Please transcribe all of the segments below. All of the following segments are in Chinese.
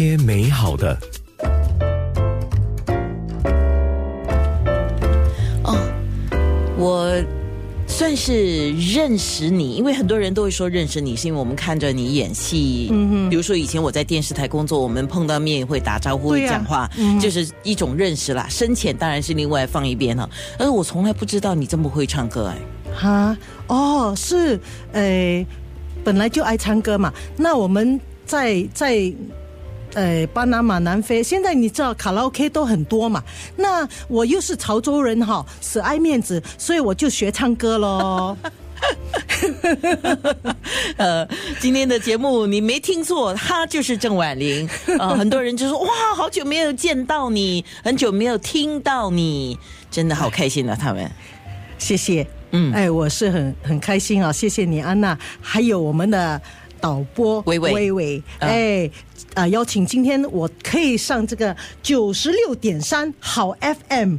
些美好的。哦，我算是认识你，因为很多人都会说认识你，是因为我们看着你演戏。嗯哼，比如说以前我在电视台工作，我们碰到面会打招呼、对啊讲话，就是一种认识啦。深浅当然是另外放一边了。而我从来不知道你这么会唱歌哎。哈，哦，是，呃，本来就爱唱歌嘛。那我们在在。呃，巴拿马、南非，现在你知道卡拉 OK 都很多嘛？那我又是潮州人哈，死爱面子，所以我就学唱歌喽。呃，今天的节目你没听错，她就是郑婉玲。呃，很多人就说哇，好久没有见到你，很久没有听到你，真的好开心啊！他们谢谢，嗯哎，我是很很开心啊，谢谢你安娜，还有我们的导播微微。微微，嗯。哎。啊、邀请今天我可以上这个九十六点三好 FM，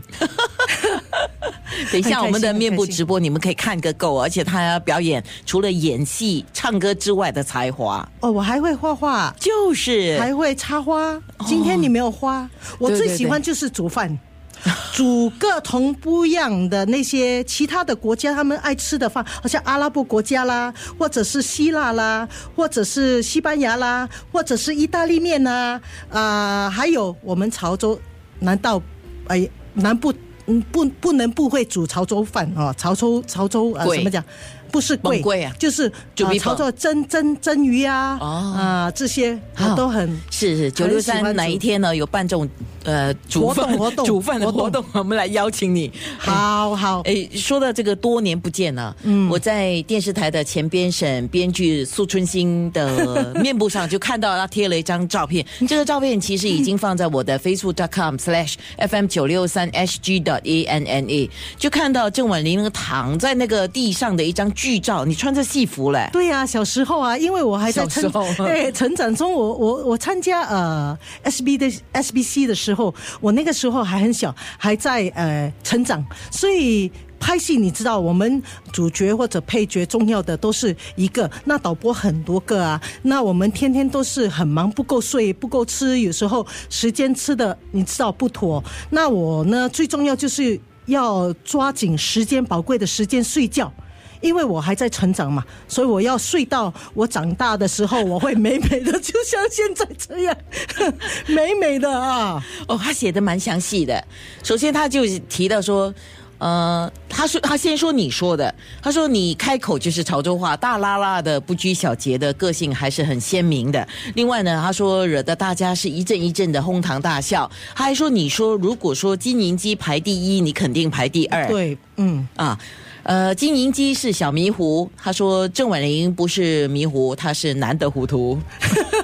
等一下，我们的面部直播你们可以看个够，而且他要表演除了演戏、唱歌之外的才华，哦，我还会画画，就是。还会插花。今天你没有花，我最喜欢就是煮饭。煮各同不一样的那些其他的国家他们爱吃的饭，好像阿拉伯国家啦，或者是希腊啦，或者是西班牙啦，或者是意大利面啦，啊、还有我们潮州，难道哎南部嗯不不能不会煮潮州饭哦？潮州潮州呃贵怎么讲？不是贵，很贵啊。就是煮米粉呃潮州蒸蒸蒸鱼啊，哦。啊这些我都很是是九六三哪一天呢有办这种呃煮饭活动活动。煮饭的活活动，我们来邀请你。好好。哎，说到这个多年不见了，嗯，我在电视台的前编审编剧苏春兴的面部上就看到他贴了一张照片，这个照片其实已经放在我的 facebook.com/slash fm 九六三 hg 的 a n n a，就看到郑婉玲那个躺在那个地上的一张剧照，你穿着戏服嘞，对呀、小时候啊，因为我还在成小时候对 成长中，我我我参加呃 SB 的 SBC 的时候，我那个时候还很小，还在呃成长，所以。拍戏，你知道，我们主角或者配角重要的都是一个，那导播很多个啊，那我们天天都是很忙，不够睡，不够吃，有时候时间吃的你知道不妥。那我呢，最重要就是要抓紧时间，宝贵的时间睡觉。因为我还在成长嘛，所以我要睡到我长大的时候，我会美美的，就像现在这样，美美的啊。哦，他写的蛮详细的。首先，他就提到说，呃，他说他先说你说的，他说你开口就是潮州话，大拉拉的，不拘小节的个性还是很鲜明的。另外呢，他说惹得大家是一阵一阵的哄堂大笑。他还说你说如果说金银鸡排第一，你肯定排第二。对，嗯，啊。呃，金银姬是小迷糊，他说郑婉玲不是迷糊，她是难得糊涂。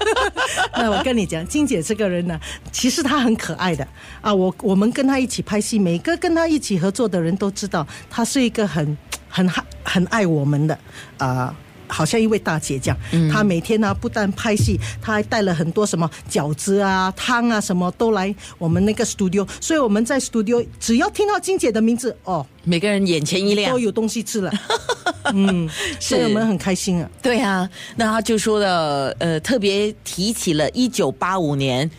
那我跟你讲，金姐这个人呢，其实她很可爱的啊。我我们跟她一起拍戏，每个跟她一起合作的人都知道，她是一个很很很爱我们的啊。好像一位大姐这样，她每天呢、不但拍戏，她还带了很多什么饺子啊、汤啊，什么都来我们那个 studio。所以我们在 studio 只要听到金姐的名字，哦，每个人眼前一亮都。有东西吃了。嗯，所以我们很开心啊。对啊，那他就说了，呃，特别提起了一九八五年，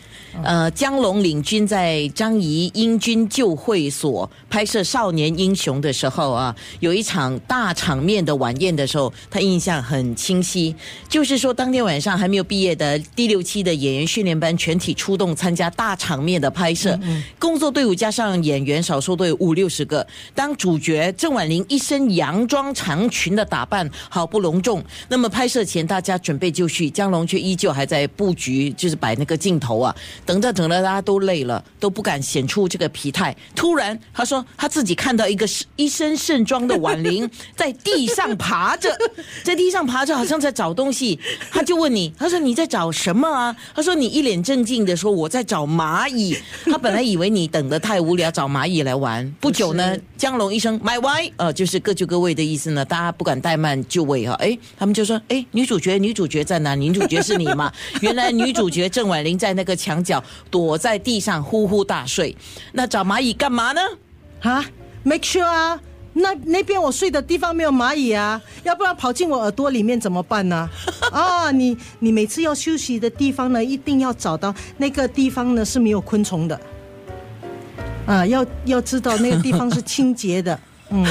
呃，江龙领军在张仪英军旧会所拍摄《少年英雄》的时候啊，有一场大场面的晚宴的时候，他印象很清晰，就是说当天晚上还没有毕业的第六期的演员训练班全体出动参加大场面的拍摄，工作队伍加上演员少说都有五六十个，当主角郑婉玲一身洋装长裙的打扮好不隆重。那么拍摄前大家准备就绪，江龙却依旧还在布局，就是摆那个镜头啊。等着等着，大家都累了，都不敢显出这个疲态。突然，他说他自己看到一个一身盛装的婉玲 在地上爬着，在地上爬着，好像在找东西。他就问你，他说你在找什么啊？他说你一脸正经的说我在找蚂蚁。他本来以为你等得太无聊，找蚂蚁来玩。不久呢，江龙医生 “my way”，呃，就是各就各位的意思呢。大家不敢怠慢就位哈。哎，他们就说，哎，女主角，女主角在哪？女主角是你吗？原来女主角郑婉玲在那个墙角躲在地上呼呼大睡。那找蚂蚁干嘛呢？啊，make sure 啊，那那边我睡的地方没有蚂蚁啊，要不然跑进我耳朵里面怎么办呢？啊，你你每次要休息的地方呢，一定要找到那个地方呢是没有昆虫的。啊，要要知道那个地方是清洁的。嗯，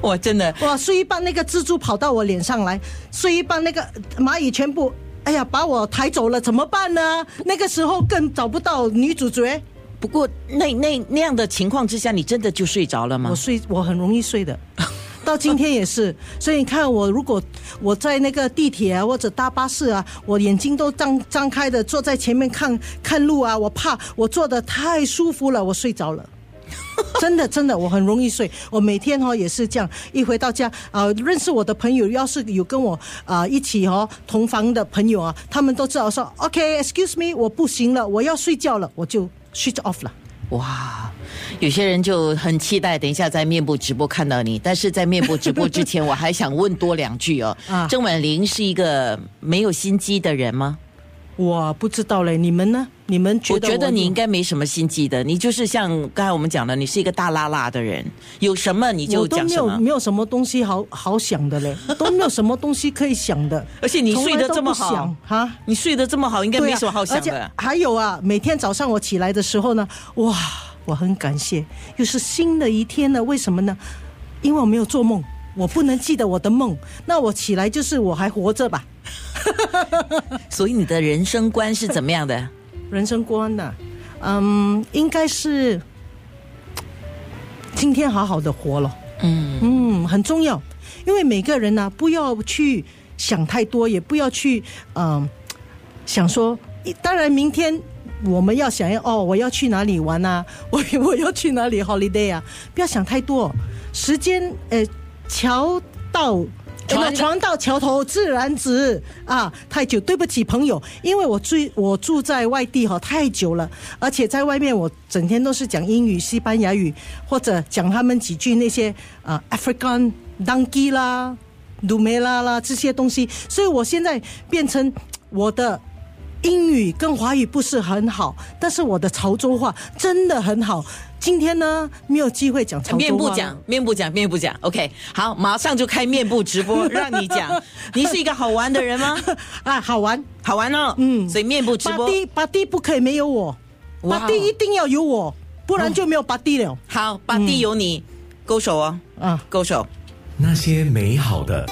我真的哇，睡一半那个蜘蛛跑到我脸上来，睡一半那个蚂蚁全部，哎呀，把我抬走了，怎么办呢？那个时候更找不到女主角。不过那那那样的情况之下，你真的就睡着了吗？我睡，我很容易睡的，到今天也是。所以你看，我如果我在那个地铁啊或者搭巴士啊，我眼睛都张张开的，坐在前面看看路啊，我怕我坐的太舒服了，我睡着了。真的，真的，我很容易睡。我每天哈也是这样，一回到家啊，认识我的朋友，要是有跟我啊一起哈同房的朋友啊，他们都知道说，OK，excuse me，我不行了，我要睡觉了，我就 switch off 了。哇，有些人就很期待等一下在面部直播看到你，但是在面部直播之前，我还想问多两句哦。啊，郑婉玲是一个没有心机的人吗？我不知道嘞，你们呢？你们觉得？我觉得你应该没什么心机的，你就是像刚才我们讲的，你是一个大拉拉的人，有什么你就讲什么。没有没有什么东西好好想的嘞，都没有什么东西可以想的。而且你睡得这么好哈，你睡得这么好，应该没什么好想的。还有啊，每天早上我起来的时候呢，哇，我很感谢，又是新的一天了。为什么呢？因为我没有做梦，我不能记得我的梦，那我起来就是我还活着吧。所以你的人生观是怎么样的？人生观呢？嗯，应该是今天好好的活了。嗯嗯，很重要。因为每个人呢，不要去想太多，也不要去嗯想说。当然，明天我们要想要哦，我要去哪里玩啊？我 我要去哪里 holiday 啊？不要想太多。时间呃，桥到。船船到桥头自然直啊！太久，对不起朋友，因为我住我住在外地哈，太久了，而且在外面我整天都是讲英语、西班牙语，或者讲他们几句那些啊，African donkey 啦、d u m e l a 啦这些东西，所以我现在变成我的。英语跟华语不是很好，但是我的潮州话真的很好。今天呢，没有机会讲潮州话。面部讲，面部讲，面部讲。OK，好，马上就开面部直播，让你讲。你是一个好玩的人吗？啊，好玩，好玩哦。嗯，所以面部直播。巴蒂，巴蒂不可以没有我，巴蒂一定要有我，不然就没有巴蒂了。好，巴蒂有你，勾手哦。啊，勾手。那些美好的。